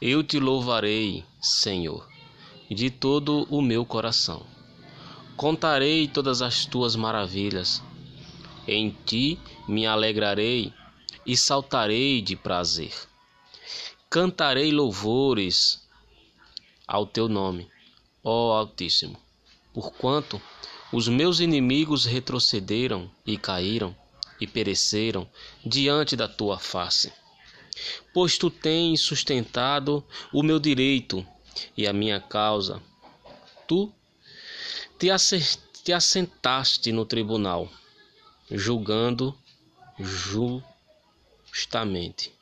Eu te louvarei, Senhor, de todo o meu coração. Contarei todas as tuas maravilhas. Em ti me alegrarei e saltarei de prazer. Cantarei louvores ao teu nome, ó Altíssimo, porquanto os meus inimigos retrocederam e caíram e pereceram diante da tua face. Pois tu tens sustentado o meu direito e a minha causa. Tu te assentaste no tribunal, julgando justamente.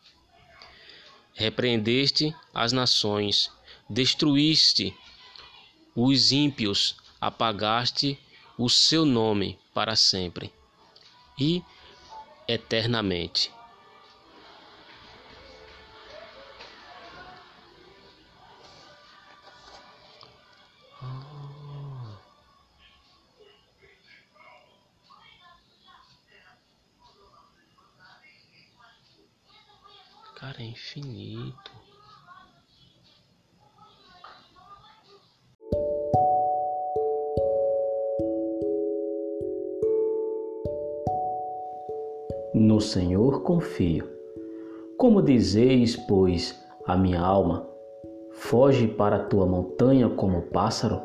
Repreendeste as nações, destruíste os ímpios, apagaste o seu nome para sempre e eternamente. Cara, é infinito. No Senhor confio. Como dizeis, pois, a minha alma, foge para a tua montanha como pássaro?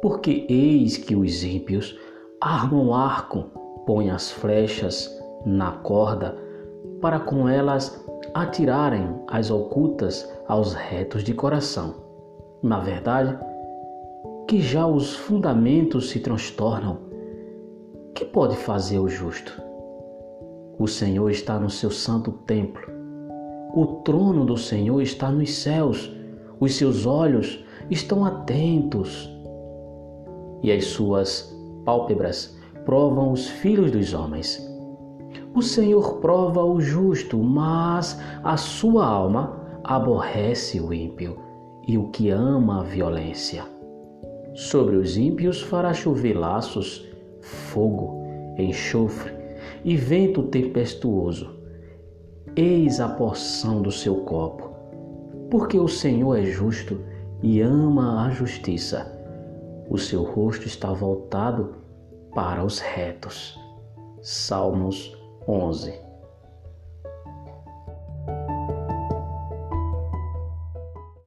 Porque eis que os ímpios armam arco, põem as flechas na corda, para com elas atirarem as ocultas aos retos de coração. Na verdade, que já os fundamentos se transtornam, que pode fazer o justo? O Senhor está no seu santo templo. O trono do Senhor está nos céus. Os seus olhos estão atentos. E as suas pálpebras provam os filhos dos homens. O Senhor prova o justo, mas a sua alma aborrece o ímpio e o que ama a violência. Sobre os ímpios fará chover laços, fogo, enxofre e vento tempestuoso. Eis a porção do seu copo, porque o Senhor é justo e ama a justiça. O seu rosto está voltado para os retos. Salmos 11